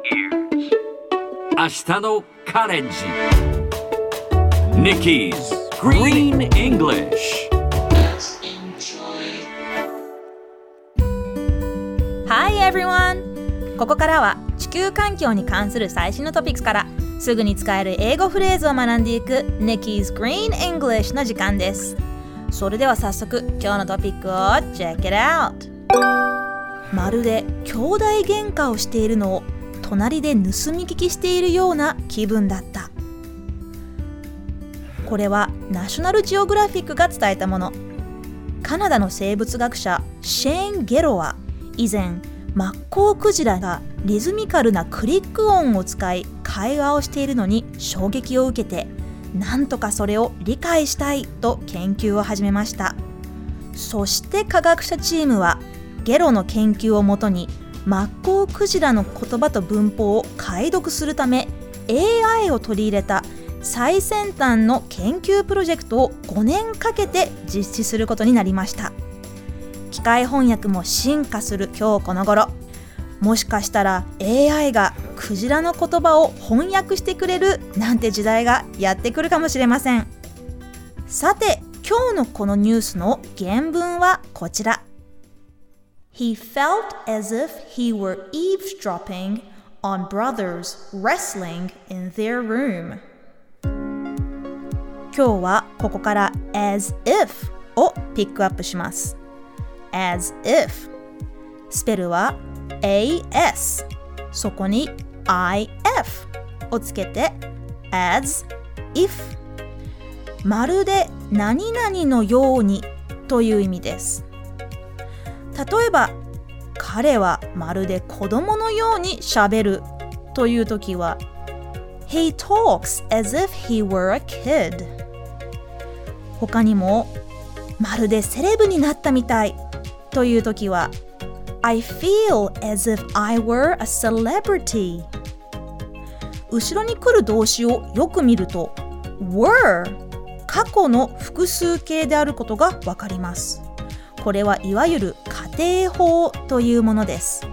明日のカレンジ Nikki's Green English Hi everyone! ここからは地球環境に関する最新のトピックスからすぐに使える英語フレーズを学んでいく Nikki's Green English の時間ですそれでは早速今日のトピックを Check it out! まるで兄弟喧嘩をしているのを隣で盗み聞きしているような気分だった。これはナショナルジオグラフィックが伝えたもの。カナダの生物学者シェーン・ゲロは以前マッコウクジラがリズミカルなクリック音を使い会話をしているのに衝撃を受けてなんとかそれを理解したいと研究を始めました。そして科学者チームはゲロの研究をもとにマッコウクジラの言葉と文法を解読するため AI を取り入れた最先端の研究プロジェクトを5年かけて実施することになりました。機械翻訳も進化する今日この頃。もしかしたら AI がクジラの言葉を翻訳してくれるなんて時代がやってくるかもしれません。さて今日のこのニュースの原文はこちら。He felt as if he were eavesdropping on brothers wrestling in their room 今日はここから as if をピックアップします as if スペルは as そこに if をつけて as if まるで何々のようにという意味です例えば彼はまるで子供のようにしゃべるという時は He talks as if he were a kid. 他にもまるでセレブになったみたいという時は I feel as if I were a celebrity. 後ろに来る動詞をよく見ると were 過去の複数形であることがわかります。これはいわゆる仮定法というものです。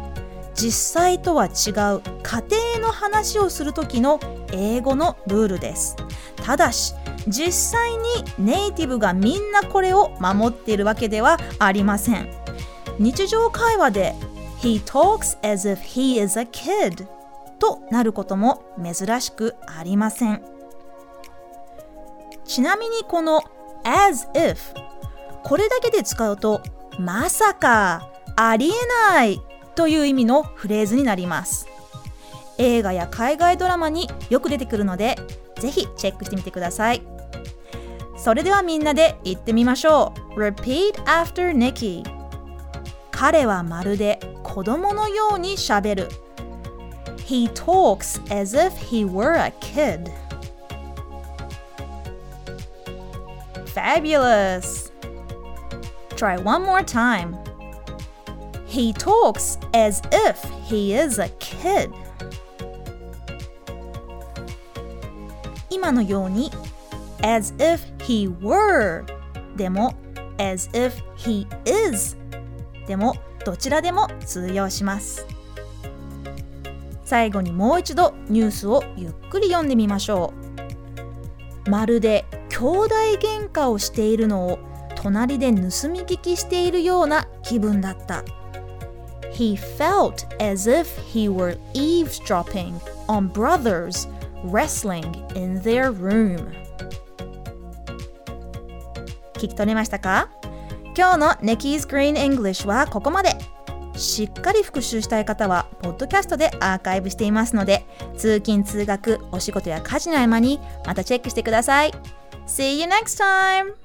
実際とは違う仮定の話をする時の英語のルールです。ただし実際にネイティブがみんなこれを守っているわけではありません。日常会話で He talks as if he is a kid となることも珍しくありません。ちなみにこの as if これだけで使うとまさかありえないという意味のフレーズになります。映画や海外ドラマによく出てくるのでぜひチェックしてみてください。それではみんなで言ってみましょう。Repeat after Nikki 彼はまるで子供のようにしゃべる。He talks as if he were a kid Fabulous! Try one more time. He talks as if he is a kid. 今のように as if he were でも as if he is でもどちらでも通用します最後にもう一度ニュースをゆっくり読んでみましょうまるで兄弟喧嘩をしているのを隣で盗み聞きしているような気分だった。He felt as if he were eavesdropping on brothers wrestling in their room. 聞き取れましたか？今日の Nikki's Green English はここまで。しっかり復習したい方はポッドキャストでアーカイブしていますので通勤通学お仕事や家事の合間にまたチェックしてください。See you next time!